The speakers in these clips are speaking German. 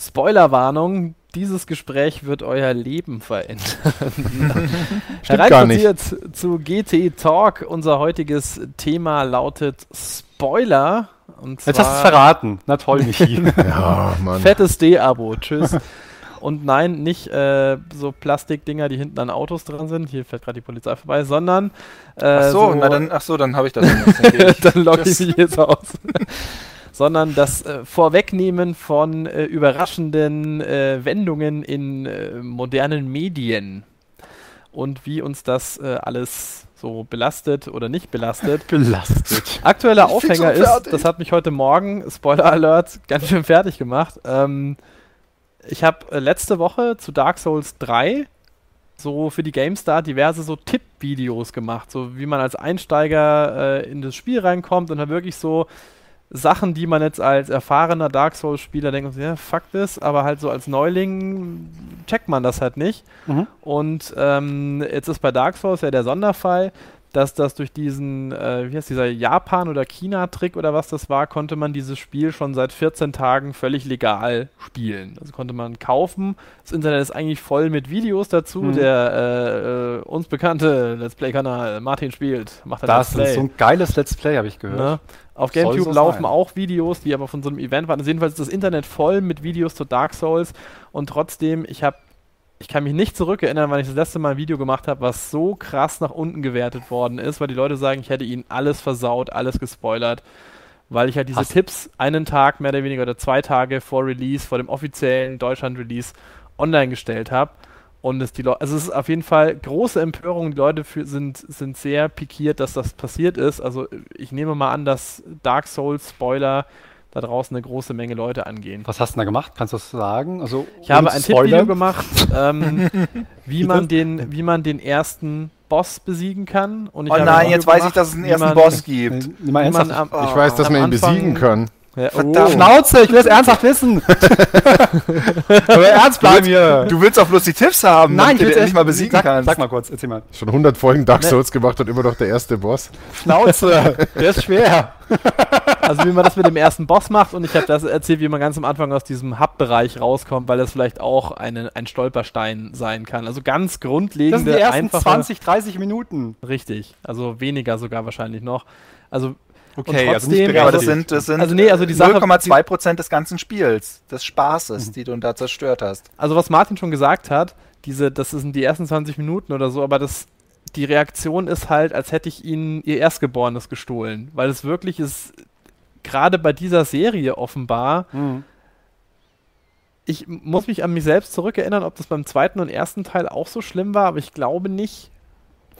Spoilerwarnung, dieses Gespräch wird euer Leben verändern. Herein zu GT Talk. Unser heutiges Thema lautet Spoiler. Und Jetzt hast du es verraten. Na toll, Michi. ja, Mann. Fettes D-Abo. Tschüss. Und nein, nicht äh, so Plastikdinger, die hinten an Autos dran sind. Hier fährt gerade die Polizei vorbei, sondern. Äh, ach so, so, na dann, ach so, dann habe ich das. dann logge ich mich jetzt aus. Sondern das äh, Vorwegnehmen von äh, überraschenden äh, Wendungen in äh, modernen Medien und wie uns das äh, alles so belastet oder nicht belastet. belastet. Aktueller Aufhänger ist, das hat mich heute Morgen, Spoiler Alert, ganz schön fertig gemacht. Ähm, ich habe äh, letzte Woche zu Dark Souls 3 so für die GameStar diverse so Tipp-Videos gemacht, so wie man als Einsteiger in das Spiel reinkommt und dann wirklich so Sachen, die man jetzt als erfahrener Dark Souls-Spieler denkt, ja, fuck das, aber halt so als Neuling checkt man das halt nicht. Mhm. Und ähm, jetzt ist bei Dark Souls ja der Sonderfall, dass das durch diesen, äh, wie heißt dieser Japan- oder China-Trick oder was das war, konnte man dieses Spiel schon seit 14 Tagen völlig legal spielen. Also konnte man kaufen. Das Internet ist eigentlich voll mit Videos dazu. Mhm. Der äh, äh, uns bekannte Let's Play-Kanal Martin spielt, macht ein Das Let's ist so ein geiles Let's Play, habe ich gehört. Ne? Auf GameCube so laufen auch Videos, die aber von so einem Event waren. Also jedenfalls ist das Internet voll mit Videos zu Dark Souls und trotzdem, ich habe ich kann mich nicht zurückerinnern, wann ich das letzte Mal ein Video gemacht habe, was so krass nach unten gewertet worden ist, weil die Leute sagen, ich hätte ihnen alles versaut, alles gespoilert, weil ich halt diese Hast Tipps einen Tag mehr oder weniger oder zwei Tage vor Release, vor dem offiziellen Deutschland-Release online gestellt habe. Und es die Leute, also es ist auf jeden Fall große Empörung. Die Leute sind, sind sehr pikiert, dass das passiert ist. Also ich nehme mal an, dass Dark Souls Spoiler da draußen eine große Menge Leute angehen. Was hast du da gemacht? Kannst du das sagen? Also, ich habe ein Tippvideo gemacht, ähm, wie, man den, wie man den ersten Boss besiegen kann. Und ich oh nein, jetzt weiß ich, dass es einen ersten man, Boss gibt. Wie man, man am, ich weiß, dass man ihn besiegen kann. Ja, Verdammt. Oh. Schnauze, ich will es ernsthaft wissen. Aber ernst bleiben hier. Du willst auch bloß die Tipps haben, Nein, ich will nicht mal besiegen sag, kannst. Sag mal kurz, erzähl mal. Schon 100 Folgen Dark Souls ne. gemacht und immer noch der erste Boss. Schnauze, der ist schwer. Also wie man das mit dem ersten Boss macht und ich habe das erzählt, wie man ganz am Anfang aus diesem Hub-Bereich rauskommt, weil das vielleicht auch eine, ein Stolperstein sein kann. Also ganz grundlegende, Das sind die ersten einfache, 20, 30 Minuten. Richtig, also weniger sogar wahrscheinlich noch. Also Okay, trotzdem, also nicht aber das sind, das sind also nee, also 0,2% des ganzen Spiels, des Spaßes, mhm. die du da zerstört hast. Also was Martin schon gesagt hat, diese, das sind die ersten 20 Minuten oder so, aber das, die Reaktion ist halt, als hätte ich ihnen ihr Erstgeborenes gestohlen, weil es wirklich ist, gerade bei dieser Serie offenbar, mhm. ich muss mich an mich selbst zurückerinnern, ob das beim zweiten und ersten Teil auch so schlimm war, aber ich glaube nicht.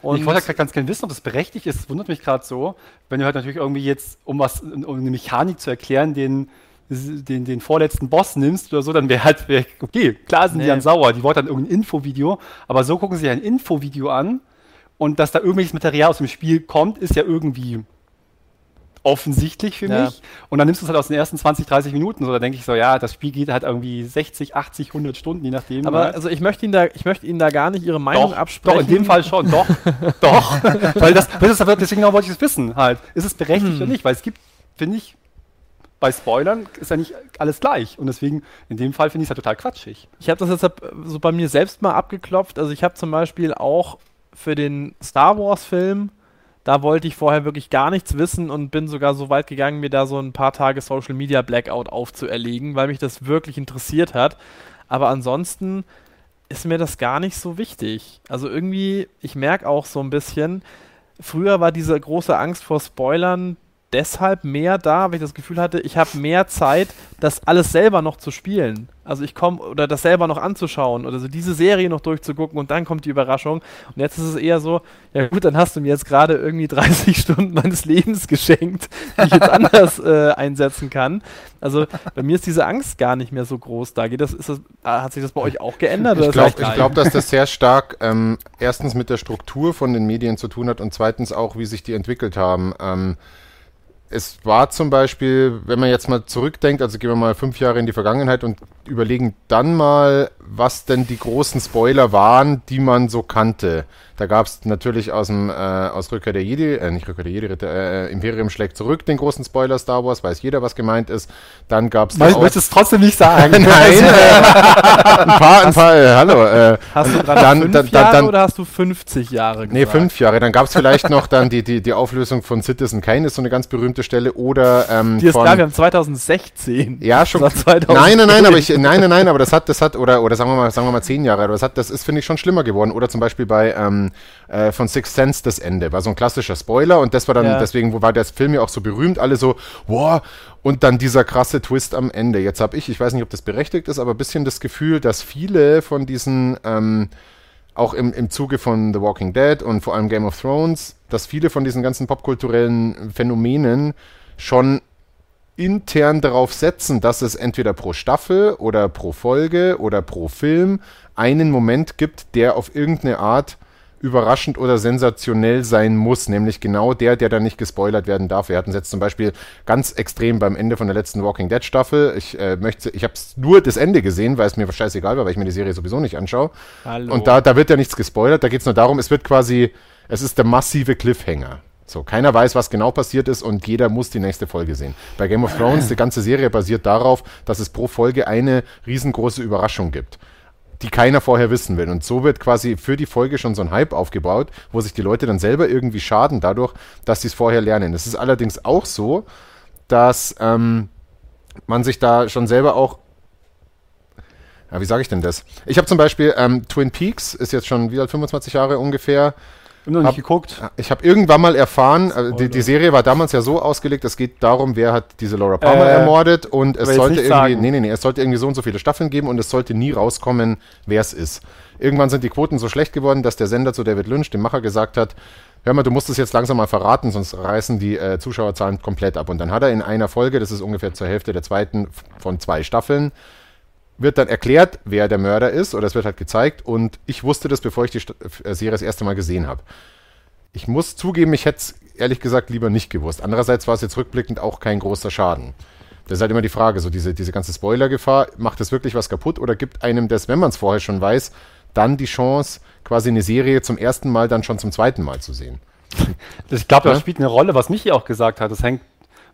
Und ich wollte halt ganz gerne wissen, ob das berechtigt ist. Das wundert mich gerade so, wenn du halt natürlich irgendwie jetzt, um was, um eine Mechanik zu erklären, den, den, den vorletzten Boss nimmst oder so, dann wäre halt, wär, okay, klar sind nee. die dann sauer, die wollten dann irgendein Infovideo, aber so gucken sie sich ein Infovideo an und dass da irgendwelches Material aus dem Spiel kommt, ist ja irgendwie offensichtlich für ja. mich. Und dann nimmst du es halt aus den ersten 20, 30 Minuten. So, da denke ich so, ja, das Spiel geht halt irgendwie 60, 80, 100 Stunden, je nachdem. Aber halt. also ich möchte Ihnen da, ich möchte Ihnen da gar nicht Ihre Meinung doch, absprechen. Doch, in dem Fall schon, doch, doch. Weil das, das ist, deswegen wollte ich es wissen halt. Ist es berechtigt hm. oder nicht? Weil es gibt, finde ich, bei Spoilern ist ja nicht alles gleich. Und deswegen, in dem Fall finde ich es halt total quatschig. Ich habe das jetzt so bei mir selbst mal abgeklopft. Also ich habe zum Beispiel auch für den Star Wars Film da wollte ich vorher wirklich gar nichts wissen und bin sogar so weit gegangen, mir da so ein paar Tage Social Media Blackout aufzuerlegen, weil mich das wirklich interessiert hat. Aber ansonsten ist mir das gar nicht so wichtig. Also irgendwie, ich merke auch so ein bisschen, früher war diese große Angst vor Spoilern deshalb mehr da, weil ich das Gefühl hatte, ich habe mehr Zeit, das alles selber noch zu spielen. Also ich komme oder das selber noch anzuschauen oder so diese Serie noch durchzugucken und dann kommt die Überraschung. Und jetzt ist es eher so, ja gut, dann hast du mir jetzt gerade irgendwie 30 Stunden meines Lebens geschenkt, die ich jetzt anders äh, einsetzen kann. Also bei mir ist diese Angst gar nicht mehr so groß da. Geht das, ist das, ah, hat sich das bei euch auch geändert? Ich glaube, glaub, dass das sehr stark ähm, erstens mit der Struktur von den Medien zu tun hat und zweitens auch, wie sich die entwickelt haben. Ähm, es war zum Beispiel, wenn man jetzt mal zurückdenkt, also gehen wir mal fünf Jahre in die Vergangenheit und überlegen dann mal, was denn die großen Spoiler waren, die man so kannte. Da gab es natürlich aus dem äh, aus Rückkehr der Jedi, äh, nicht Rückkehr der Jedi, Ritter, äh, Imperium schlägt zurück, den großen Spoiler Star Wars, weiß jeder, was gemeint ist. Dann gab es Möchtest du es trotzdem nicht sagen? Nein, äh, ein paar, ein paar, äh, hallo. Äh, Hast du gerade Dann- fünf dann- Jahre dann- oder hast du 50 Jahre Nee, gesagt? fünf Jahre. Dann gab es vielleicht noch dann die, die, die Auflösung von Citizen Kane, ist so eine ganz berühmte Stelle. Oder ähm, Die ist von, klar, wir haben 2016. Ja, schon. Das war 2000. Nein, nein, nein, aber ich, nein, nein, nein, aber das hat, das hat, oder, oder sagen wir mal, sagen wir mal zehn Jahre, aber das hat, das ist, finde ich, schon schlimmer geworden. Oder zum Beispiel bei ähm, äh, von Sixth Sense das Ende, war so ein klassischer Spoiler und das war dann, Ja. deswegen wo war der Film ja auch so berühmt, alle so, wow, und dann dieser krasse Twist am Ende. Jetzt habe ich, ich weiß nicht, ob das berechtigt ist, aber ein bisschen das Gefühl, dass viele von diesen ähm, auch im, im Zuge von The Walking Dead und vor allem Game of Thrones, dass viele von diesen ganzen popkulturellen Phänomenen schon intern darauf setzen, dass es entweder pro Staffel oder pro Folge oder pro Film einen Moment gibt, der auf irgendeine Art überraschend oder sensationell sein muss, nämlich genau der, der dann nicht gespoilert werden darf. Wir hatten es jetzt zum Beispiel ganz extrem beim Ende von der letzten Walking Dead Staffel. Ich äh, möchte, ich habe nur das Ende gesehen, weil es mir scheißegal war, weil ich mir die Serie sowieso nicht anschaue. Hallo. Und da, da wird ja nichts gespoilert, da geht es nur darum, es wird quasi, es ist der massive Cliffhanger. So, keiner weiß, was genau passiert ist und jeder muss die nächste Folge sehen. Bei Game of Thrones, die ganze Serie basiert darauf, dass es pro Folge eine riesengroße Überraschung gibt, die keiner vorher wissen will. Und so wird quasi für die Folge schon so ein Hype aufgebaut, wo sich die Leute dann selber irgendwie schaden dadurch, dass sie es vorher lernen. Es ist allerdings auch so, dass ähm, man sich da schon selber auch ja, wie sage ich denn das? Ich habe zum Beispiel ähm, Twin Peaks, ist jetzt schon wieder 25 Jahre ungefähr. Ich noch nicht Hab- geguckt. Ich habe irgendwann mal erfahren, äh, die, die Serie war damals ja so ausgelegt, es geht darum, wer hat diese Laura Palmer Äh, ermordet und es sollte irgendwie, sagen. nee, nee, nee, es sollte irgendwie so und so viele Staffeln geben und es sollte nie rauskommen, wer es ist. Irgendwann sind die Quoten so schlecht geworden, dass der Sender zu David Lynch, dem Macher, gesagt hat, hör mal, du musst es jetzt langsam mal verraten, sonst reißen die äh, Zuschauerzahlen komplett ab. Und dann hat er in einer Folge, das ist ungefähr zur Hälfte der zweiten von zwei Staffeln, wird dann erklärt, wer der Mörder ist, oder es wird halt gezeigt. Und ich wusste das, bevor ich die äh, Serie das erste Mal gesehen habe. Ich muss zugeben, ich hätte es ehrlich gesagt lieber nicht gewusst. Andererseits war es jetzt rückblickend auch kein großer Schaden. Das ist halt immer die Frage, so diese, diese ganze Spoilergefahr, macht es wirklich was kaputt oder gibt einem das, wenn man es vorher schon weiß, dann die Chance, quasi eine Serie zum ersten Mal dann schon zum zweiten Mal zu sehen? Das, ich glaube, das Ja? spielt eine Rolle, was Michi auch gesagt hat. Das hängt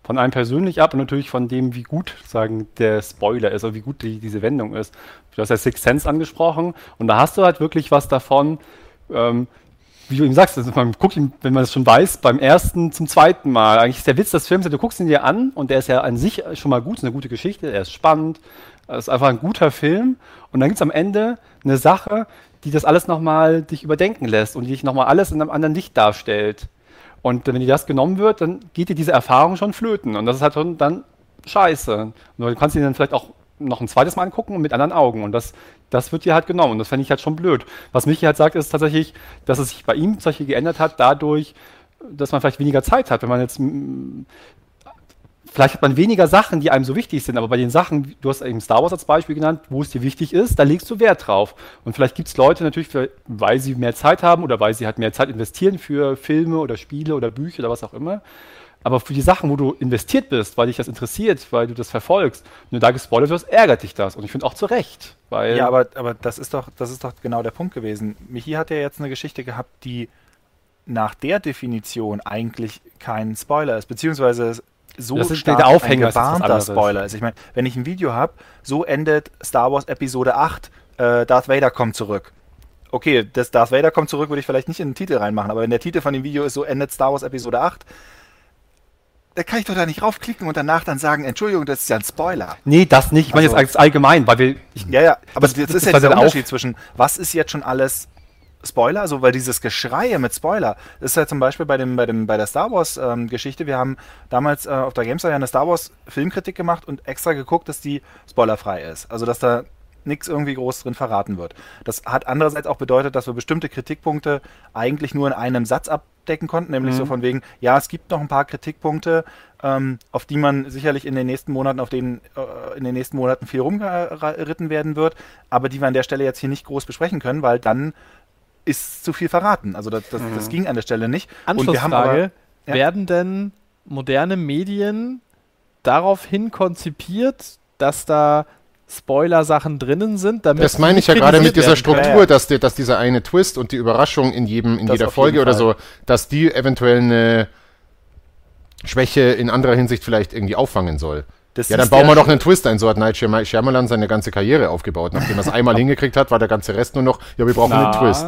von einem persönlich ab und natürlich von dem, wie gut sagen, der Spoiler ist oder wie gut die, diese Wendung ist. Du hast ja Six Sense angesprochen und da hast du halt wirklich was davon, ähm, wie du ihm sagst, also man guckt ihn, wenn man es schon weiß, beim ersten zum zweiten Mal. Eigentlich ist der Witz des Films, du guckst ihn dir an und der ist ja an sich schon mal gut, ist eine gute Geschichte, er ist spannend, er ist einfach ein guter Film und dann gibt es am Ende eine Sache, die das alles nochmal dich überdenken lässt und die dich nochmal alles in einem anderen Licht darstellt. Und wenn dir das genommen wird, dann geht dir diese Erfahrung schon flöten. Und das ist halt schon dann scheiße. Nur du kannst ihn dann vielleicht auch noch ein zweites Mal angucken und mit anderen Augen. Und das, das wird dir halt genommen. Und das fände ich halt schon blöd. Was Michi halt sagt, ist tatsächlich, dass es sich bei ihm Beispiel geändert hat, dadurch, dass man vielleicht weniger Zeit hat. Wenn man jetzt vielleicht hat man weniger Sachen, die einem so wichtig sind, aber bei den Sachen, du hast eben Star Wars als Beispiel genannt, wo es dir wichtig ist, da legst du Wert drauf. Und vielleicht gibt es Leute natürlich, weil sie mehr Zeit haben oder weil sie halt mehr Zeit investieren für Filme oder Spiele oder Bücher oder was auch immer. Aber für die Sachen, wo du investiert bist, weil dich das interessiert, weil du das verfolgst, du da gespoilert wirst, ärgert dich das. Und ich finde auch zu Recht. Weil Ja, aber, aber das, ist doch, das ist doch genau der Punkt gewesen. Michi hat ja jetzt eine Geschichte gehabt, die nach der Definition eigentlich kein Spoiler ist, beziehungsweise so Das ist stark der Aufhänger, ein anderes. Spoiler ist. Ich meine, wenn ich ein Video habe, so endet Star Wars Episode 8, äh, Darth Vader kommt zurück. Okay, das Darth Vader kommt zurück würde ich vielleicht nicht in den Titel reinmachen, aber wenn der Titel von dem Video ist, so endet Star Wars Episode 8, da kann ich doch da nicht raufklicken und danach dann sagen, Entschuldigung, das ist ja ein Spoiler. nee, das nicht. Ich meine Also- jetzt allgemein, weil wir. Ich, Ja, ja, aber Das- das, das ist ja der Unterschied zwischen, was ist jetzt schon alles Spoiler, also weil dieses Geschreie mit Spoiler, ist ja zum Beispiel bei, dem, bei, dem, bei der Star Wars ähm, Geschichte, wir haben damals äh, auf der Gamestar ja eine Star Wars Filmkritik gemacht und extra geguckt, dass die spoilerfrei ist. Also dass da nichts irgendwie groß drin verraten wird. Das hat andererseits auch bedeutet, dass wir bestimmte Kritikpunkte eigentlich nur in einem Satz abdecken konnten, nämlich so von wegen, ja, es gibt noch ein paar Kritikpunkte, ähm, auf die man sicherlich in den nächsten Monaten, auf denen äh, in den nächsten Monaten viel rumgeritten werden wird, aber die wir an der Stelle jetzt hier nicht groß besprechen können, weil dann ist zu viel verraten. Also das, das, das ging an der Stelle nicht. Und wir haben aber, Anschlussfrage, ja. werden denn moderne Medien daraufhin konzipiert, dass da Spoiler-Sachen drinnen sind. Damit Das meine ich ja gerade mit dieser. Struktur, dass, die, dass dieser eine Twist und die Überraschung in jedem, in Das jeder Folge oder Fall. so, dass die eventuell eine Schwäche in anderer Hinsicht vielleicht irgendwie auffangen soll. Das Ja, dann bauen wir ja doch einen Twist ein. So hat Night Shyam- Shyamalan seine ganze Karriere aufgebaut. Nachdem er es einmal hingekriegt hat, war der ganze Rest nur noch, ja, wir brauchen einen Twist.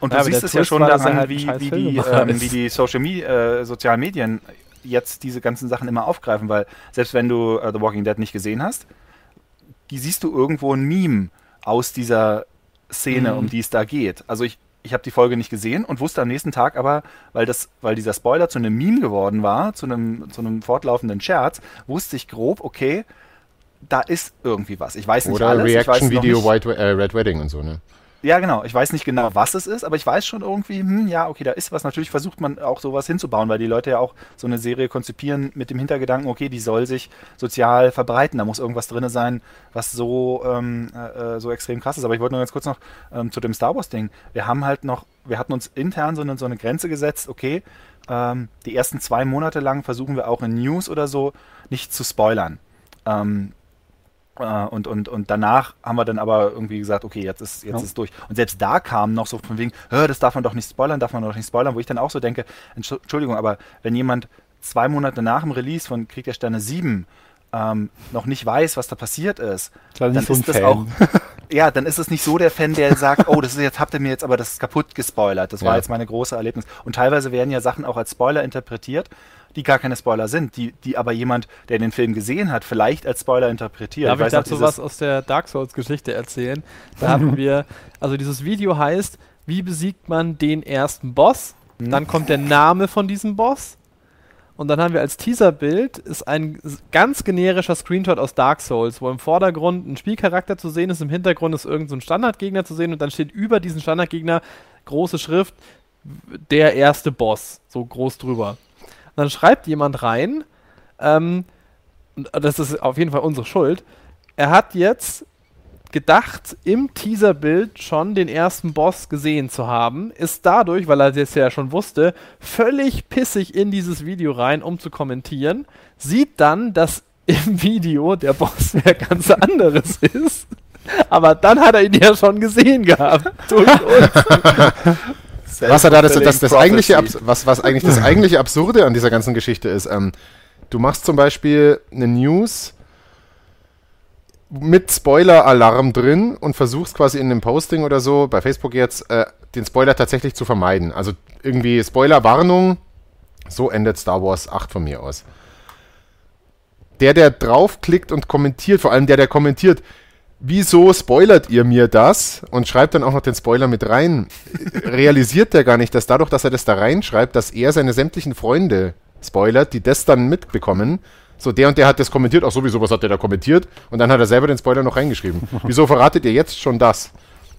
Und Ja, du aber siehst es ja schon daran, halt wie, wie, die, ähm, wie die Social Media, äh, sozialen Medien jetzt diese ganzen Sachen immer aufgreifen, weil selbst wenn du äh, The Walking Dead nicht gesehen hast, die siehst du irgendwo ein Meme aus dieser Szene, Mhm. um die es da geht. Also ich, ich habe die Folge nicht gesehen und wusste am nächsten Tag aber, weil das, weil dieser Spoiler zu einem Meme geworden war, zu einem, zu einem fortlaufenden Scherz, wusste ich grob, okay, da ist irgendwie was. Ich weiß nicht Oder alles. Reaction-Video äh, Red Wedding und so, ne? Ja, genau. Ich weiß nicht genau, was es ist, aber ich weiß schon irgendwie, hm, ja, okay, da ist was. Natürlich versucht man auch sowas hinzubauen, weil die Leute ja auch so eine Serie konzipieren mit dem Hintergedanken, okay, die soll sich sozial verbreiten. Da muss irgendwas drin sein, was so, ähm, äh, äh, so extrem krass ist. Aber ich wollte nur ganz kurz noch ähm, zu dem Star Wars-Ding. Wir haben halt noch, wir hatten uns intern so eine, so eine Grenze gesetzt, okay, ähm, die ersten zwei Monate lang versuchen wir auch in News oder so nicht zu spoilern. Ähm, äh, und, und, und danach haben wir dann aber irgendwie gesagt, okay, jetzt ist jetzt Ja. ist durch. Und selbst da kam noch so von wegen, "Hä, das darf man doch nicht spoilern, darf man doch nicht spoilern, wo ich dann auch so denke, Entsch- Entschuldigung, aber wenn jemand zwei Monate nach dem Release von Krieg der Sterne 7 ähm, noch nicht weiß, was da passiert ist, dann ist das Fan. auch, ja, dann ist es nicht so der Fan, der sagt, oh, das ist jetzt, habt ihr mir jetzt aber das kaputt gespoilert. Das war Ja. jetzt meine große Erlebnis. Und teilweise werden ja Sachen auch als Spoiler interpretiert, die gar keine Spoiler sind, die, die aber jemand, der den Film gesehen hat, vielleicht als Spoiler interpretiert. Darf ich noch, dazu was aus der Dark Souls-Geschichte erzählen? Da hatten wir, also dieses Video heißt, wie besiegt man den ersten Boss? Mhm. Dann kommt der Name von diesem Boss. Und dann haben wir als Teaserbild ist ein ganz generischer Screenshot aus Dark Souls, wo im Vordergrund ein Spielcharakter zu sehen ist, im Hintergrund ist irgendein so ein Standardgegner zu sehen und dann steht über diesen Standardgegner große Schrift der erste Boss, so groß drüber. Und dann schreibt jemand rein, ähm, das ist auf jeden Fall unsere Schuld, er hat jetzt gedacht, im Teaserbild schon den ersten Boss gesehen zu haben, ist dadurch, weil er das ja schon wusste, völlig pissig in dieses Video rein, um zu kommentieren, sieht dann, dass im Video der Boss wer ganz anderes ist. Aber dann hat er ihn ja schon gesehen gehabt. Durch uns. Was er da das, das, das eigentliche, was, was eigentlich das eigentliche Absurde an dieser ganzen Geschichte ist, ähm, du machst zum Beispiel eine News mit Spoiler-Alarm drin und versuchst quasi in einem Posting oder so, bei Facebook jetzt, äh, den Spoiler tatsächlich zu vermeiden. Also irgendwie Spoiler-Warnung, so endet Star Wars 8 von mir aus. Der, der draufklickt und kommentiert, vor allem der, der kommentiert, wieso spoilert ihr mir das? Und schreibt dann auch noch den Spoiler mit rein. Realisiert der gar nicht, dass dadurch, dass er das da reinschreibt, dass er seine sämtlichen Freunde spoilert, die das dann mitbekommen. So, der und der hat das kommentiert, auch sowieso, was hat der da kommentiert? Und dann hat er selber den Spoiler noch reingeschrieben. Wieso verratet ihr jetzt schon das?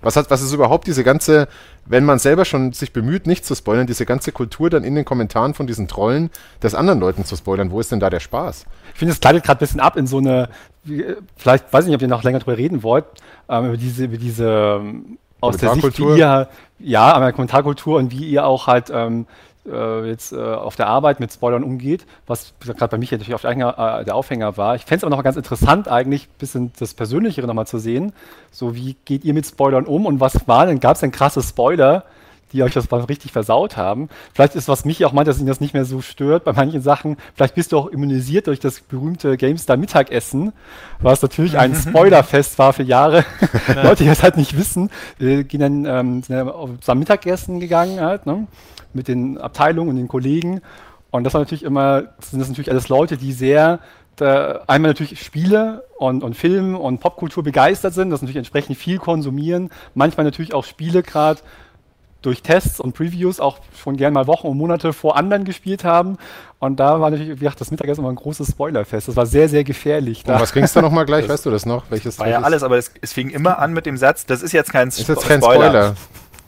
Was, hat, was ist überhaupt diese ganze, wenn man selber schon sich bemüht, nicht zu spoilern, diese ganze Kultur dann in den Kommentaren von diesen Trollen des anderen Leuten zu spoilern? Wo ist denn da der Spaß? Ich finde, es gleitet gerade ein bisschen ab in so eine, äh, vielleicht weiß ich nicht, ob ihr noch länger drüber reden wollt, ähm, über diese, über diese ähm, aus der Sicht, wie ihr, ja, an der Kommentarkultur und wie ihr auch halt ähm, äh, jetzt äh, auf der Arbeit mit Spoilern umgeht, was gerade bei mich ja natürlich auf der, Aufhänger, äh, der Aufhänger war. Ich fände es aber noch ganz interessant, eigentlich ein bisschen das Persönlichere nochmal zu sehen. So, wie geht ihr mit Spoilern um und was war denn, gab es denn krasse Spoiler, die euch das mal richtig versaut haben. Vielleicht ist, was mich auch meint, dass ihn das nicht mehr so stört bei manchen Sachen. Vielleicht bist du auch immunisiert durch das berühmte GameStar Mittagessen, was natürlich ein Spoilerfest war für Jahre. Leute, die das halt nicht wissen, äh, gehen dann ähm, sind dann auf zusammen Mittagessen gegangen halt, ne? Mit den Abteilungen und den Kollegen. Und das war natürlich immer, sind das natürlich alles Leute, die sehr da einmal natürlich Spiele und, und Film und Popkultur begeistert sind, das natürlich entsprechend viel konsumieren, manchmal natürlich auch Spiele gerade durch Tests und Previews auch schon gern mal Wochen und Monate vor anderen gespielt haben. Und da war natürlich, wie gesagt, das Mittagessen immer ein großes Spoilerfest. Das war sehr, sehr gefährlich. Da. was ging es da nochmal gleich? Weißt du das noch? Welches War ja alles, aber es, es fing immer an mit dem Satz, das ist jetzt kein, Ist jetzt kein Spoiler.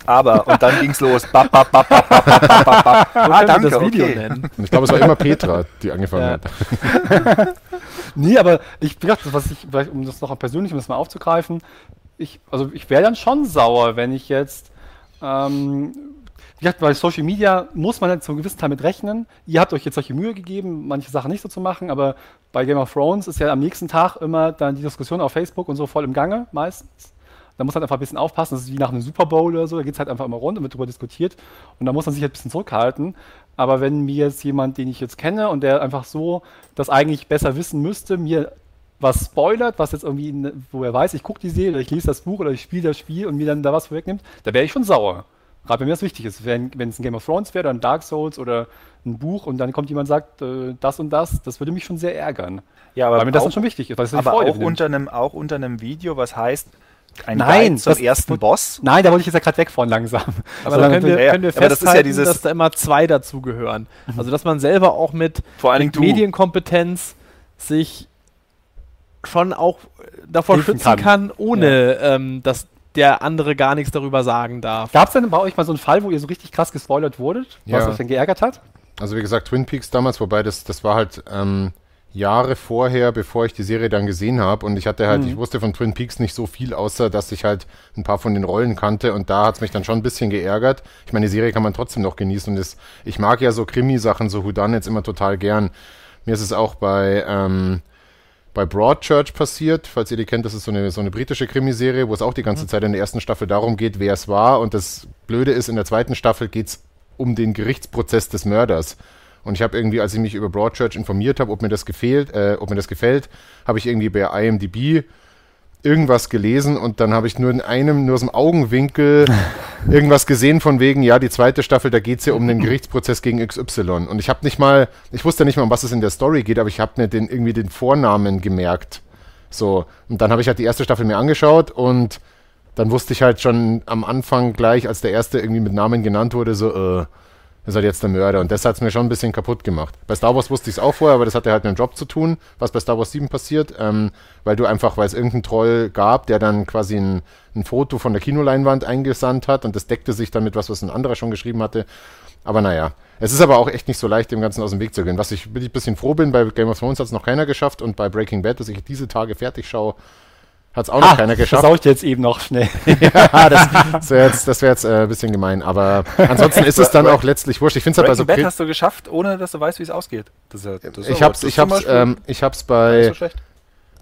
Aber, und dann ging's los. Bap, bap, bap, bap, bap, bap, bap, bap. So Ah, danke, das Video okay. nennen. Und ich glaube, es war immer Petra, die angefangen Ja. hat. Nee, aber ich gesagt, was ich, vielleicht, um das noch persönlich, um das mal aufzugreifen, ich, also ich wäre dann schon sauer, wenn ich jetzt ähm, wie gesagt, bei Social Media muss man zu einem gewissen Teil mit rechnen. Ihr habt euch jetzt solche Mühe gegeben, manche Sachen nicht so zu machen, aber bei Game of Thrones ist ja am nächsten Tag immer dann die Diskussion auf Facebook und so voll im Gange meistens. Da muss man einfach ein bisschen aufpassen. Das ist wie nach einem Super Bowl oder so. Da geht es halt einfach immer rund und wird darüber diskutiert. Und da muss man sich halt ein bisschen zurückhalten. Aber wenn mir jetzt jemand, den ich jetzt kenne und der einfach so das eigentlich besser wissen müsste, mir was spoilert, was jetzt irgendwie, ne, wo er weiß, ich gucke die Serie, oder ich lese das Buch oder ich spiele das Spiel und mir dann da was vorwegnimmt, da wäre ich schon sauer. Gerade wenn mir das wichtig ist. Wenn, es ein Game of Thrones wäre, dann Dark Souls oder ein Buch und dann kommt jemand und sagt, äh, das und das, das würde mich schon sehr ärgern. Ja, aber weil mir das auch- dann schon wichtig ist. Aber auch nimmt. unter, einem, auch unter einem Video, was heißt, ein Nein, Guide zum das- ersten Boss. Nein, da wollte ich jetzt ja gerade weg von langsam. Aber da können wir, ja, ja. können wir Aber das ist ja festhalten, dieses- dass da immer zwei dazugehören. Also, dass man selber auch mit, Vor allen Dingen mit. Medienkompetenz sich schon auch davor Helfen schützen kann. kann, ohne ähm, dass der andere gar nichts darüber sagen darf. Gab es denn bei euch mal so einen Fall, wo ihr so richtig krass gespoilert wurdet, was Ja. euch denn geärgert hat? Also wie gesagt, Twin Peaks damals, wobei das, das war halt ähm, Jahre vorher, bevor ich die Serie dann gesehen habe. Und ich hatte halt, Mhm. ich wusste von Twin Peaks nicht so viel, außer dass ich halt ein paar von den Rollen kannte. Und da hat es mich dann schon ein bisschen geärgert. Ich meine, die Serie kann man trotzdem noch genießen. Und das, ich mag ja so Krimi-Sachen, so Whodunits immer total gern. Mir ist es auch bei, ähm, bei Broadchurch passiert, falls ihr die kennt, das ist so eine, so eine britische Krimiserie, wo es auch die ganze Zeit in der ersten Staffel darum geht, wer es war. Und das Blöde ist, in der zweiten Staffel geht es um den Gerichtsprozess des Mörders. Und ich habe irgendwie, als ich mich über Broadchurch informiert habe, ob mir das gefehlt, äh, ob mir das gefällt, habe ich irgendwie bei IMDb irgendwas gelesen und dann habe ich nur in einem, nur aus dem Augenwinkel irgendwas gesehen von wegen, ja, die zweite Staffel, da geht es ja um den Gerichtsprozess gegen XY. Und ich habe nicht mal, ich wusste nicht mal, um was es in der Story geht, aber ich habe mir den irgendwie den Vornamen gemerkt. So, und dann habe ich halt die erste Staffel mir angeschaut und dann wusste ich halt schon am Anfang gleich, als der erste irgendwie mit Namen genannt wurde, so, äh, ist halt jetzt der Mörder. Und das hat es mir schon ein bisschen kaputt gemacht. Bei Star Wars wusste ich es auch vorher, aber das hatte halt mit dem Job zu tun, was bei Star Wars 7 passiert, ähm, weil du einfach, weil es irgendeinen Troll gab, der dann quasi ein, ein Foto von der Kinoleinwand eingesandt hat und das deckte sich dann mit was, was ein anderer schon geschrieben hatte. Aber naja, es ist aber auch echt nicht so leicht, dem Ganzen aus dem Weg zu gehen. Was ich ein bisschen froh bin, bei Game of Thrones hat es noch keiner geschafft und bei Breaking Bad, dass ich diese Tage fertig schaue, hat es auch noch keiner geschafft. versau ich jetzt eben noch schnell. ja, das, das wäre jetzt, das wär jetzt äh, ein bisschen gemein, aber ansonsten ist es dann auch letztlich wurscht. Ich finde es halt bei so Kri- hast du geschafft, ohne dass du weißt, wie es ausgeht. Das ist ja, das ist ich hab's, das ich hab's, ähm, ich hab's nicht bei so schlecht.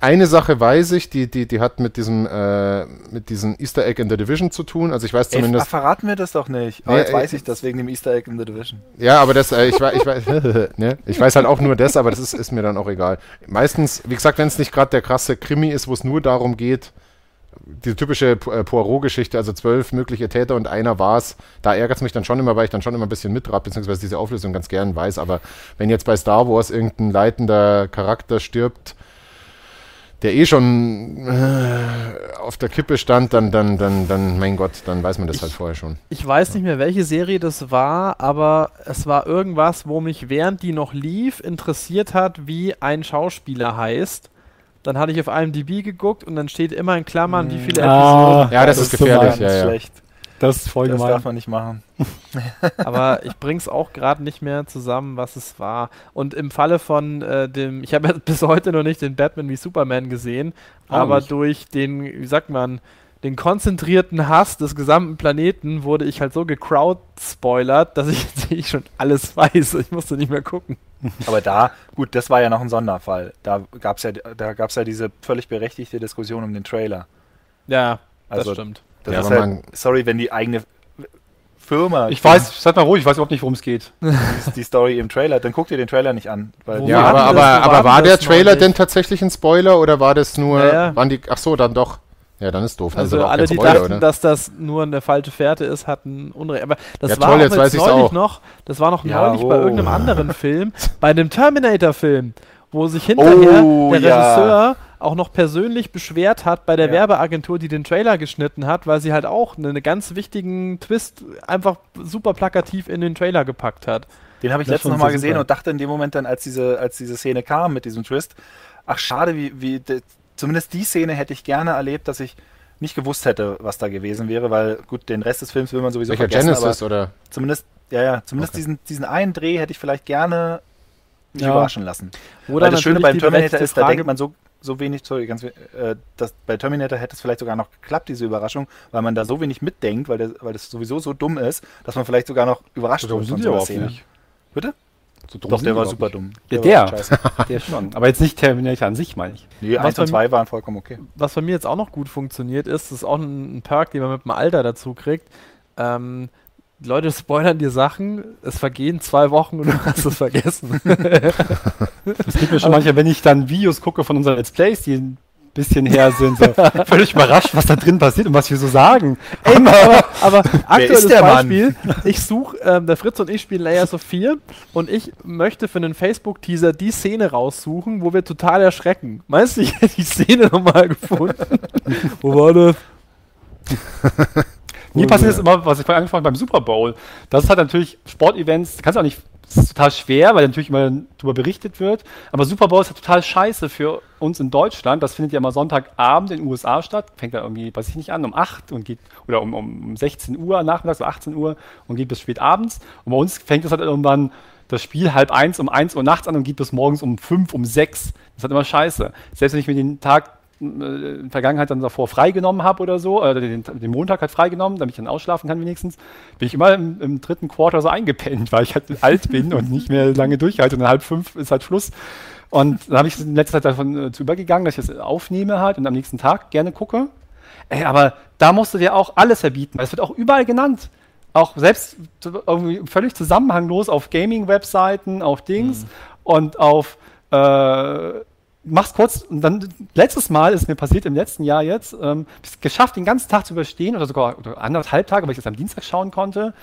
Eine Sache weiß ich, die, die, die hat mit diesem, äh, mit diesem Easter Egg in the Division zu tun. Also ich weiß Ey, zumindest, verraten wir das doch nicht. Aber Nee, jetzt ey, weiß ich das wegen dem Easter Egg in the Division. ja, aber das, äh, ich weiß, ich weiß, ne? ich weiß halt auch nur das, aber das ist, ist mir dann auch egal. Meistens, wie gesagt, wenn es nicht gerade der krasse Krimi ist, wo es nur darum geht, die typische äh, Poirot-Geschichte, also zwölf mögliche Täter und einer war's, da ärgert es mich dann schon immer, weil ich dann schon immer ein bisschen mitrab, beziehungsweise diese Auflösung ganz gern weiß. Aber wenn jetzt bei Star Wars irgendein leitender Charakter stirbt, der eh schon äh, auf der Kippe stand, dann, dann, dann, dann, mein Gott, dann weiß man das halt vorher schon. Ich weiß nicht mehr, welche Serie das war, aber es war irgendwas, wo mich während die noch lief interessiert hat, wie ein Schauspieler heißt. Dann hatte ich auf IMDb geguckt und dann steht immer in Klammern, wie viele Ah. Episoden. Ja, das, ist ist so gefährlich, Ganz ja, ja. schlecht. Das ist voll Das gemein. darf man nicht machen. Aber ich bring's auch gerade nicht mehr zusammen, was es war. Und im Falle von äh, dem, ich habe ja bis heute noch nicht den Batman wie Superman gesehen, Auch aber nicht. durch den, wie sagt man, den konzentrierten Hass des gesamten Planeten wurde ich halt so gecrowd-spoilert, dass ich jetzt ich schon alles weiß. Ich musste nicht mehr gucken. Aber da, gut, das war ja noch ein Sonderfall. Da gab es ja, da gab's ja diese völlig berechtigte Diskussion um den Trailer. Ja, Also, das stimmt. Das Ja, ist aber halt, man- sorry, wenn die eigene Firma Ich weiß, seid mal ruhig, ich weiß überhaupt nicht, worum es geht. die, die Story im Trailer, dann guckt ihr den Trailer nicht an. Ja, aber, aber, aber hatten war der Trailer denn tatsächlich ein Spoiler oder war das nur, Ja, ja. waren die, ach so, dann doch. Ja, dann ist doof. ist Also aber alle, kein die Spoiler, dachten, oder? dass das nur eine falsche Fährte ist, hatten Unrecht. Aber das Ja, war toll, auch jetzt weiß neulich auch. noch, das war noch Ja, neulich bei oh. irgendeinem anderen Film, bei dem Terminator-Film, wo sich hinterher Oh, der ja. Auch noch persönlich beschwert hat bei der Ja. Werbeagentur, die den Trailer geschnitten hat, weil sie halt auch einen ganz wichtigen Twist einfach super plakativ in den Trailer gepackt hat. Den habe ich Das letztens schon noch mal sehr gesehen und dachte in dem Moment dann, als diese, als diese Szene kam mit diesem Twist, ach schade, wie, wie de, zumindest die Szene hätte ich gerne erlebt, dass ich nicht gewusst hätte, was da gewesen wäre, weil gut, den Rest des Films will man sowieso Welcher vergessen, Genesis aber oder? zumindest, ja, ja, zumindest Okay. diesen, diesen einen Dreh hätte ich vielleicht gerne mich Ja. überraschen lassen. Wo Weil das Schöne beim Terminator ist, da Frage- denkt man so, so wenig, sorry, ganz, äh, das, bei Terminator hätte es vielleicht sogar noch geklappt, diese Überraschung, weil man da so wenig mitdenkt, weil, der, weil das sowieso so dumm ist, dass man vielleicht sogar noch überrascht So wird von so einer Szene. nicht. Bitte? So dumm Doch, der war super nicht. dumm. Ja, war der. Der schon. Aber jetzt nicht Terminator an sich, meine ich. Nee, Was 1 und bei 2 waren vollkommen okay. was bei mir jetzt auch noch gut funktioniert ist, das ist auch ein, ein Perk, den man mit dem Alter dazu kriegt. Ähm, Leute spoilern dir Sachen, es vergehen zwei Wochen und du hast es vergessen. Das geht mir schon manchmal, wenn ich dann Videos gucke von unseren Let's Plays, die ein bisschen her sind, so völlig überrascht, was da drin passiert und was wir so sagen. Ey, aber, aber aktuelles ist der Mann? Beispiel, ich suche, ähm, der Fritz und ich spielen Layers of 4 und ich möchte für einen Facebook-Teaser die Szene raussuchen, wo wir total erschrecken. Meinst du, ich hätte die Szene nochmal gefunden? wo war das? Mir passiert das immer, was ich vorhin angesprochen habe beim Super Bowl. Das ist halt natürlich Sportevents, kannst du auch nicht, das ist total schwer, weil natürlich immer darüber berichtet wird. Aber Super Bowl ist halt total scheiße für uns in Deutschland. Das findet ja immer Sonntagabend in den USA statt. Fängt da irgendwie, weiß ich nicht an, um 8 und geht, oder um, um 16 Uhr nachmittags, oder 18 Uhr und geht bis spät abends. Und bei uns fängt es halt irgendwann das Spiel halb eins um 1 Uhr nachts an und geht bis morgens um 5, um 6. Das ist halt immer scheiße. Selbst wenn ich mir den Tag in der Vergangenheit dann davor freigenommen habe oder so, oder den, den Montag halt freigenommen, damit ich dann ausschlafen kann wenigstens, bin ich immer im, im dritten Quarter so eingepennt, weil ich halt alt bin und nicht mehr lange durchhalte. Und dann halb fünf ist halt Schluss. Und dann habe ich in letzter Zeit davon äh, zu übergegangen, dass ich das aufnehme halt und am nächsten Tag gerne gucke. Ey, aber da musst du dir auch alles verbieten, weil es wird auch überall genannt. Auch selbst irgendwie völlig zusammenhanglos auf Gaming-Webseiten, auf Dings und auf äh, mach's kurz und dann letztes Mal ist mir passiert im letzten Jahr jetzt, ähm, es geschafft, den ganzen Tag zu überstehen oder sogar oder anderthalb Tage, weil ich das am Dienstag schauen konnte.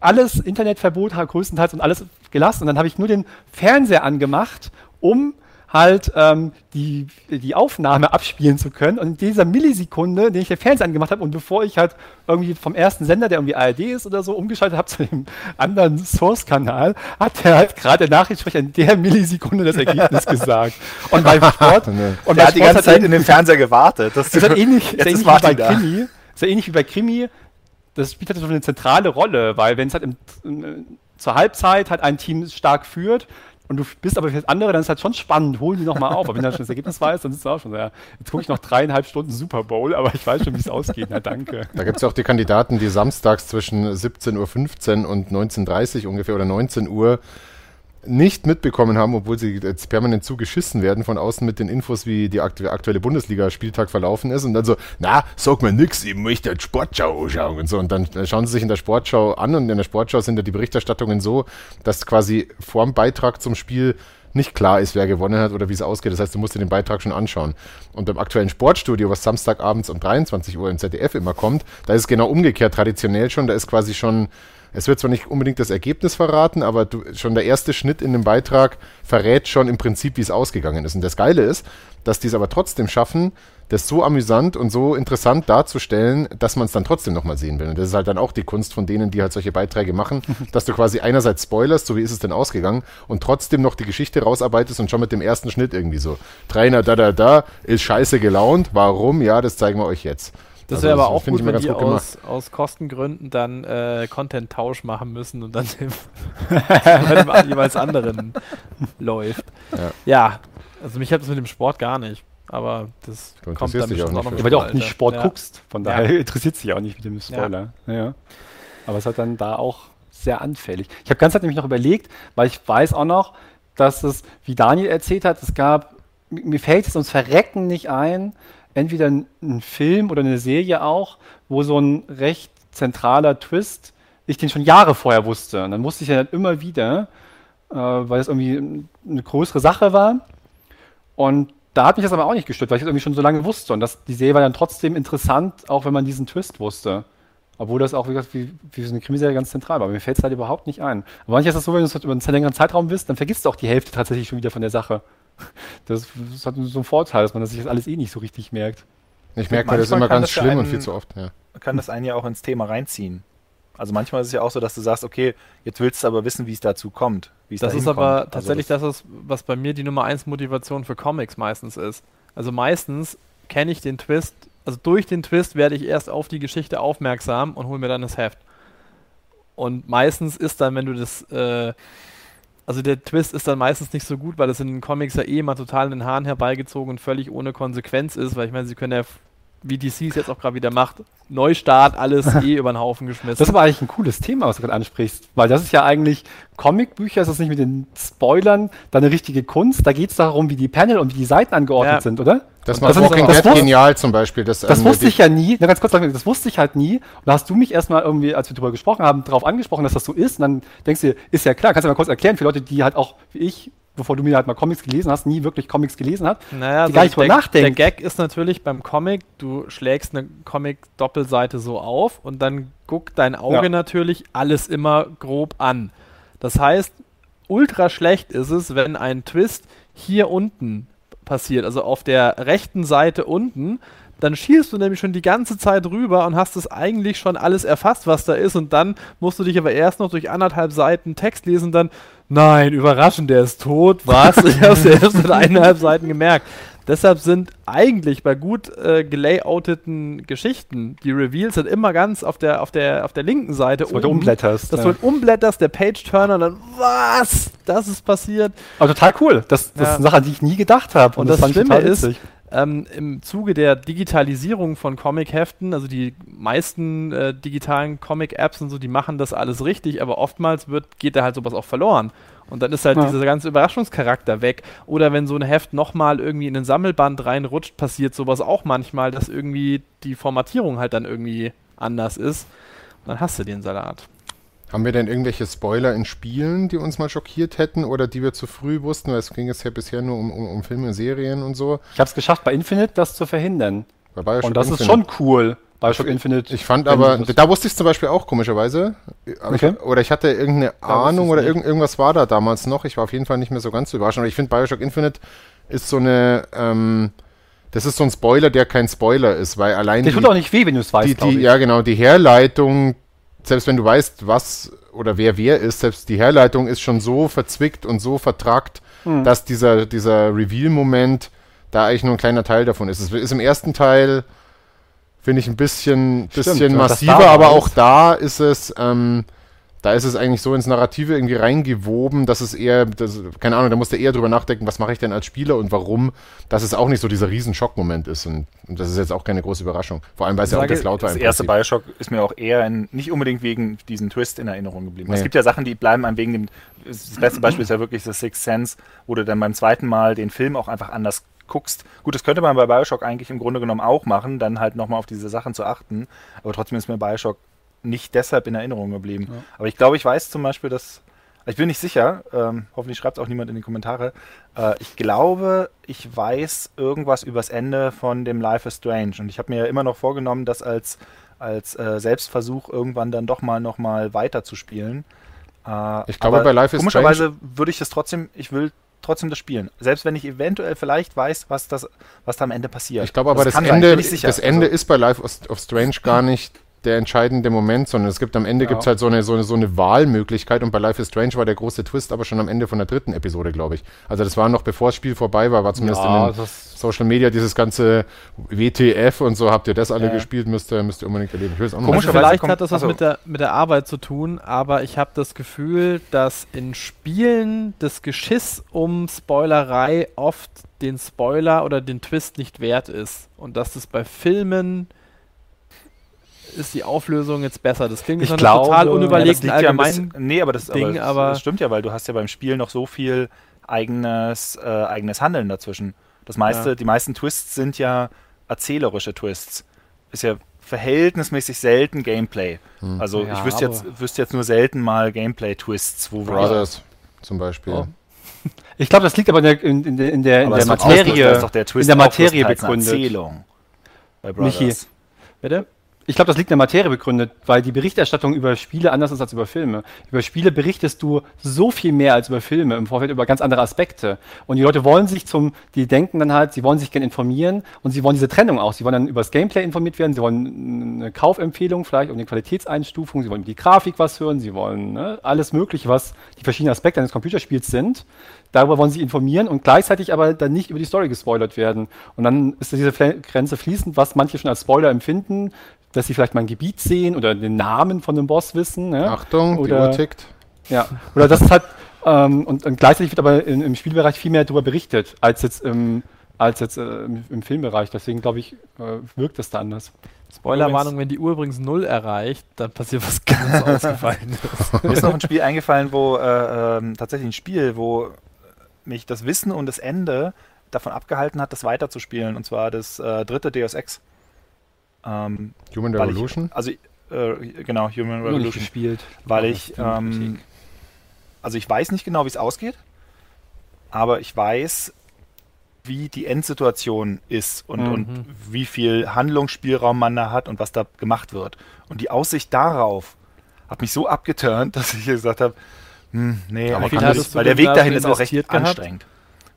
Alles Internetverbot größtenteils und alles gelassen. Und dann habe ich nur den Fernseher angemacht, um halt ähm, die, die Aufnahme abspielen zu können. Und in dieser Millisekunde, den ich den Fernseher angemacht habe und bevor ich halt irgendwie vom ersten Sender, der irgendwie ARD ist oder so, umgeschaltet habe zu dem anderen Source-Kanal, hat der halt gerade der Nachrichtensprecher in der Millisekunde das Ergebnis gesagt. Und bei Sport, Nee. und Der bei hat die Sport ganze Zeit er- in dem Fernseher gewartet. Das ist halt ähnlich, Jetzt ist ähnlich wie bei da. Krimi. Das ist ja ähnlich wie bei Krimi. Das spielt halt so eine zentrale Rolle, weil wenn es halt im, im, zur Halbzeit halt ein Team stark führt und du bist aber für andere, dann ist halt schon spannend, holen die nochmal auf. Aber wenn du dann schon das Ergebnis weißt, dann ist es auch schon ja, jetzt gucke ich noch dreieinhalb Stunden Super Bowl, aber ich weiß schon, wie es ausgeht. Na danke. Da gibt es ja auch die Kandidaten, die samstags zwischen 17.15 Uhr und 19.30 Uhr ungefähr oder 19 Uhr nicht mitbekommen haben, obwohl sie jetzt permanent zugeschissen werden von außen mit den Infos, wie die aktu aktuelle Bundesliga-Spieltag verlaufen ist und dann so, na, sag mir nix, ich möchte Sportschau schauen und so und dann schauen sie sich in der Sportschau an und in der Sportschau sind ja die Berichterstattungen so, dass quasi vorm Beitrag zum Spiel nicht klar ist, wer gewonnen hat oder wie es ausgeht. Das heißt, du musst dir den Beitrag schon anschauen. Und beim aktuellen Sportstudio, was Samstagabends um 23 Uhr im ZDF immer kommt, da ist es genau umgekehrt traditionell schon. Da ist quasi schon, es wird zwar nicht unbedingt das Ergebnis verraten, aber du, schon der erste Schnitt in dem Beitrag verrät schon im Prinzip, wie es ausgegangen ist. Und das Geile ist, dass die es aber trotzdem schaffen, das so amüsant und so interessant darzustellen, dass man es dann trotzdem nochmal sehen will. Und das ist halt dann auch die Kunst von denen, die halt solche Beiträge machen, dass du quasi einerseits spoilerst, so wie ist es denn ausgegangen, und trotzdem noch die Geschichte rausarbeitest und schon mit dem ersten Schnitt irgendwie so. Trainer da da da ist scheiße gelaunt. Warum? Ja, das zeigen wir euch jetzt. Das Also wäre aber auch gut, wenn die gut aus, aus Kostengründen dann äh, Content-Tausch machen müssen und dann dem, jeweils anderen läuft. Ja. Ja. also mich hat das mit dem Sport gar nicht. Aber das Du kommt dann dich auch nicht noch im Weil du auch nicht Sport ja. guckst, von daher interessiert sich auch nicht mit dem Spoiler. Ja. Aber es ist halt dann da auch sehr anfällig. Ich habe ganz Zeit nämlich noch überlegt, weil ich weiß auch noch, dass es, wie Daniel erzählt hat, es gab, mir mir fällt es uns Verrecken nicht ein, entweder ein, ein Film oder eine Serie auch, wo so ein recht zentraler Twist, ich den schon Jahre vorher wusste. Und dann wusste ich ja dann immer wieder, äh, weil es irgendwie eine größere Sache war. Und da hat mich das aber auch nicht gestört, weil ich das irgendwie schon so lange wusste. Und das, die Serie war dann trotzdem interessant, auch wenn man diesen Twist wusste. Obwohl das auch, wie gesagt, wie, so eine Krimiserie ganz zentral war. Mir fällt es halt überhaupt nicht ein. Aber manchmal ist das so, wenn du es halt über einen längeren Zeitraum wisst, dann vergisst du auch die Hälfte tatsächlich schon wieder von der Sache. Das, das hat so einen Vorteil, dass man sich das alles eh nicht so richtig merkt. Ich merke mir das immer ganz das schlimm und einen- viel zu oft. Ja. kann das einen ja auch ins Thema reinziehen. Also manchmal ist es ja auch so, dass du sagst, okay, jetzt willst du aber wissen, wie es dazu kommt. Wie es Das da ist aber Also tatsächlich das, ist, was bei mir die Nummer 1 Motivation für Comics meistens ist. Also meistens kenne ich den Twist, also durch den Twist werde ich erst auf die Geschichte aufmerksam und hole mir dann das Heft. Und meistens ist dann, wenn du das, äh, also der Twist ist dann meistens nicht so gut, weil das in den Comics ja eh mal total in den Haaren herbeigezogen und völlig ohne Konsequenz ist, weil ich meine, sie können ja, wie DC es jetzt auch gerade wieder macht, Neustart, alles eh über den Haufen geschmissen. Das ist aber eigentlich ein cooles Thema, was du gerade ansprichst, weil das ist ja eigentlich Comicbücher, ist das nicht mit den Spoilern dann eine richtige Kunst? Da geht es darum, wie die Panel und wie die Seiten angeordnet Ja. sind, oder? Das macht das- Walking Dead genial zum Beispiel. Das, Das ähm, wusste ich ja nie, na, ganz kurz, das wusste ich halt nie. Und da hast du mich erstmal irgendwie, als wir darüber gesprochen haben, darauf angesprochen, dass das so ist. Und dann denkst du, dir, ist ja klar, kannst du mal kurz erklären für Leute, die halt auch, wie ich, bevor du mir halt mal Comics gelesen hast, nie wirklich Comics gelesen hat. Naja, die gar nicht der, der Gag ist natürlich beim Comic, du schlägst eine Comic-Doppelseite so auf und dann guckt dein Auge Ja. natürlich alles immer grob an. Das heißt, ultra schlecht ist es, wenn ein Twist hier unten passiert, also auf der rechten Seite unten, dann schielst du nämlich schon die ganze Zeit rüber und hast es eigentlich schon alles erfasst, was da ist und dann musst du dich aber erst noch durch anderthalb Seiten Text lesen und dann, nein, überraschend, der ist tot, was? ich hab's erst in eineinhalb Seiten gemerkt. Deshalb sind eigentlich bei gut äh, gelayouteten Geschichten die Reveals sind immer ganz auf der, auf der, auf der linken Seite Dass du umblätterst. Dass ja. du halt umblätterst, der Page-Turner und dann, was? Das ist passiert. Aber total cool. Das, das Ja. ist eine Sache, an die ich nie gedacht habe. Und das fand ich Schlimme ist. Ähm, im Zuge der Digitalisierung von Comic-Heften, also die meisten äh, digitalen Comic-Apps und so, die machen das alles richtig, aber oftmals wird, geht da halt sowas auch verloren. Und dann ist halt Ja. dieser ganze Überraschungscharakter weg. Oder wenn so ein Heft nochmal irgendwie in den Sammelband reinrutscht, passiert sowas auch manchmal, dass irgendwie die Formatierung halt dann irgendwie anders ist. Und dann hast du den Salat. Haben wir denn irgendwelche Spoiler in Spielen, die uns mal schockiert hätten oder die wir zu früh wussten? Weil es ging jetzt ja bisher nur um, um, um Filme und Serien und so. Ich habe es geschafft, bei Infinite das zu verhindern. Bei Bioshock Und das ist Infinite. schon cool. Bioshock Infinite. Ich fand aber, da wusste ich es zum Beispiel auch komischerweise. Okay. ich, oder ich hatte irgendeine wusste Ahnung oder irgend, irgendwas war da damals noch. Ich war auf jeden Fall nicht mehr so ganz überrascht. Aber ich finde, Bioshock Infinite ist so eine, ähm, das ist so ein Spoiler, der kein Spoiler ist, weil allein Der tut auch nicht weh, wenn du es weißt, die, die, ja genau, die Herleitung, selbst wenn du weißt, was oder wer wer ist, selbst die Herleitung ist schon so verzwickt und so vertrackt, Hm. dass dieser, dieser Reveal-Moment da eigentlich nur ein kleiner Teil davon ist. Es ist im ersten Teil, finde ich, ein bisschen, bisschen das massiver, aber auch da ist es, ähm, da ist es eigentlich so ins Narrative irgendwie reingewoben, dass es eher, das, keine Ahnung, da musst du eher drüber nachdenken, was mache ich denn als Spieler und warum, dass es auch nicht so dieser riesen Schockmoment ist. Und, und das ist jetzt auch keine große Überraschung. Vor allem, weil es ja auch das laut war. Das erste. Bioshock ist mir auch eher in, nicht unbedingt wegen diesem Twist in Erinnerung geblieben. Nee. Es gibt ja Sachen, die bleiben einem wegen dem. Das beste Beispiel ist ja wirklich das Sixth Sense, wo du dann beim zweiten Mal den Film auch einfach anders guckst. Gut, das könnte man bei Bioshock eigentlich im Grunde genommen auch machen, dann halt nochmal auf diese Sachen zu achten. Aber trotzdem ist mir Bioshock nicht deshalb in Erinnerung geblieben. Aber ich glaube, ich weiß zum Beispiel, dass. Ich bin nicht sicher, ähm, hoffentlich schreibt es auch niemand in die Kommentare. Äh, ich glaube, ich weiß irgendwas übers Ende von dem Life is Strange. Und ich habe mir ja immer noch vorgenommen, das als, als äh, Selbstversuch irgendwann dann doch mal noch mal weiter zu spielen. Äh, Ich glaube, bei Life is Komischerweise würde ich das trotzdem, ich will trotzdem das spielen. Selbst wenn ich eventuell vielleicht weiß, was, das, was da am Ende passiert. Ich glaube aber, das, ich Ende, das Ende Also- ist bei Life of Strange gar nicht der entscheidende Moment, sondern es gibt am Ende Ja. gibt's halt so eine, so, eine, so eine Wahlmöglichkeit und bei Life is Strange war der große Twist aber schon am Ende von der dritten Episode, glaube ich. Also das war noch bevor das Spiel vorbei war, war zumindest Ja, in den Social Media dieses ganze WTF und so, habt ihr das alle Ja. gespielt, müsst ihr, müsst ihr unbedingt erleben. Ich will es auch noch Komisch- Also vielleicht kommt- hat das was achso. mit der, mit der Arbeit zu tun, aber ich habe das Gefühl, dass in Spielen das Geschiss um Spoilerei oft den Spoiler oder den Twist nicht wert ist. Und dass das bei Filmen ist die Auflösung jetzt besser. Das klingt Ich glaube- total Ja, liegt ja ein allgemeinen. bisschen, nee, aber das, Ding, aber, das, aber- das stimmt ja, weil du hast ja beim Spiel noch so viel eigenes, äh, eigenes Handeln dazwischen. Das meiste, Ja. die meisten Twists sind ja erzählerische Twists. Ist ja verhältnismäßig selten Gameplay. Also Ja, ich wüsste jetzt, wüsste jetzt nur selten mal Gameplay-Twists, wo Brothers zum Beispiel. Oh. Ich glaube, das liegt aber in der, in, in der, in der, in Aber der ist doch Materie, Ausdruck, ist doch der Twist in der Materie begründet. Erzählung bei Brothers. Michi. Bitte? Ich glaube, das liegt in der Materie begründet, weil die Berichterstattung über Spiele anders ist als über Filme. Über Spiele berichtest du so viel mehr als über Filme im Vorfeld über ganz andere Aspekte. Und die Leute wollen sich zum, die denken dann halt, sie wollen sich gerne informieren und sie wollen diese Trennung auch. Sie wollen dann über das Gameplay informiert werden, sie wollen eine Kaufempfehlung vielleicht und eine Qualitätseinstufung, sie wollen über die Grafik was hören, sie wollen ne, alles Mögliche, was die verschiedenen Aspekte eines Computerspiels sind. Darüber wollen sie informieren und gleichzeitig aber dann nicht über die Story gespoilert werden. Und dann ist diese Grenze fließend, was manche schon als Spoiler empfinden, dass sie vielleicht mal ein Gebiet sehen oder den Namen von einem Boss wissen. Ne? Achtung, die Oder- Uhr tickt. Ja. Oder das ist halt, Ähm, und, und gleichzeitig wird aber in, im Spielbereich viel mehr darüber berichtet, als jetzt im, als jetzt, äh, im, im Filmbereich. Deswegen glaube ich, äh, wirkt das da anders. Spoilerwarnung, wenn die Uhr übrigens null erreicht, dann passiert was ganz Ausgefallenes. Mir ist noch ein Spiel eingefallen, wo äh, ähm, tatsächlich ein Spiel, wo mich das Wissen und das Ende davon abgehalten hat, das weiterzuspielen. Und zwar das äh, dritte Deus Ex. Ähm, Human Revolution? Ich, also, äh, genau, Human Nur nicht Revolution. gespielt. Weil ich, ähm. Also ich weiß nicht genau, wie es ausgeht, aber ich weiß, wie die Endsituation ist und, Mhm. und wie viel Handlungsspielraum man da hat und was da gemacht wird. Und die Aussicht darauf hat mich so abgeturnt, dass ich gesagt habe, hm, nee, Aber kann das- weil der Weg dahin ist auch recht gehabt? anstrengend.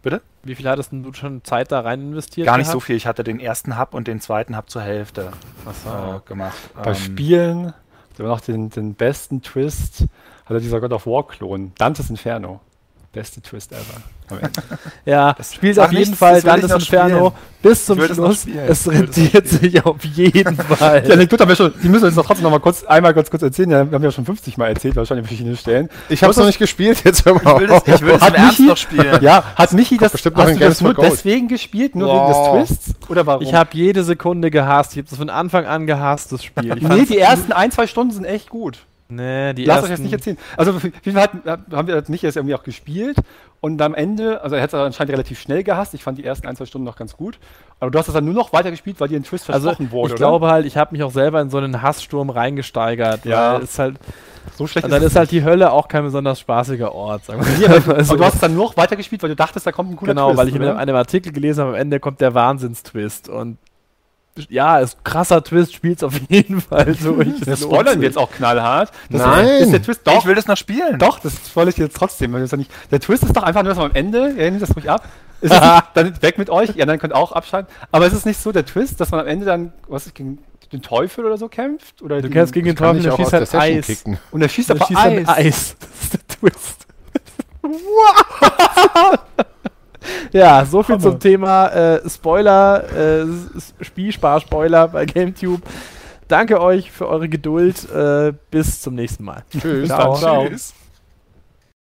Bitte? Wie viel hattest denn du schon Zeit da rein investiert? Gar nicht so gehabt? viel. Ich hatte den ersten Hub und den zweiten Hub zur Hälfte Achso. äh, gemacht. Bei Ähm, Spielen, der noch den, den besten Twist, hat er dieser God of War-Klon. Dantes Inferno. Beste Twist ever. Ja, spielt auf jeden nichts, Fall Dantes noch Inferno spielen. bis zum noch Schluss. Es noch rentiert sich auf jeden Die Fall. Anekdote haben wir schon, die müssen wir uns doch trotzdem noch mal kurz, einmal ganz kurz erzählen. Ja, wir haben ja schon 50 Mal erzählt, wahrscheinlich an verschiedenen Stellen. Ich habe es noch nicht gespielt, jetzt Ich will ich Hat im Ernst Michi- noch spielen. Ja, hat Michi das, bestimmt noch hast Games das nur Gold. deswegen gespielt, nur Wow. wegen des Twists? Oder warum? Ich habe jede Sekunde gehasst. Ich habe das von Anfang an gehasst, das Spiel. Ich nee, die ersten ein, zwei Stunden sind echt gut. Nee, die Lass ersten, euch das nicht erzählen. Also, wie viel hat, haben wir das irgendwie auch gespielt? Und am Ende, also er hat es anscheinend relativ schnell gehasst. Ich fand die ersten ein, zwei Stunden noch ganz gut. Aber du hast das dann nur noch weiter gespielt, weil dir ein Twist Also versprochen ich wurde, oder? glaube halt, ich habe mich auch selber in so einen Hasssturm reingesteigert. Ja. es halt, so schlecht und dann es ist halt die Hölle auch kein besonders spaßiger Ort. Sagen wir aber, mal so. aber du hast es dann noch weiter gespielt, weil du dachtest, da kommt ein cooler Genau, Twist. weil ich in oder? einem Artikel gelesen habe, am Ende kommt der Wahnsinnstwist. Und ja, ist krasser Twist, spielt's auf jeden Fall durch. Es Das spoilern sich. wir jetzt auch knallhart. Das Nein. Ist der Twist doch, Ich will das noch spielen. doch, das spoilere ich jetzt trotzdem. weil das ja nicht, der Twist ist doch einfach nur, dass man am Ende, ihr nehmt das ruhig ab, ist es dann weg mit euch, ihr dann könnt auch abschalten. Aber es ist nicht so der Twist, dass man am Ende dann, was ist, gegen den Teufel oder so kämpft? Oder Du kämpfst gegen den Teufel, der auch schießt halt Eis. kicken. Und er schießt Der aber schießt Eis. Eis. Das ist der Twist. ja, so viel Hammer. zum Thema äh, Spoiler, äh, Spielspar-Spoiler bei GameTube. Danke euch für eure Geduld. Äh, bis zum nächsten Mal. Tschüss. Ciao. Ciao. Tschüss.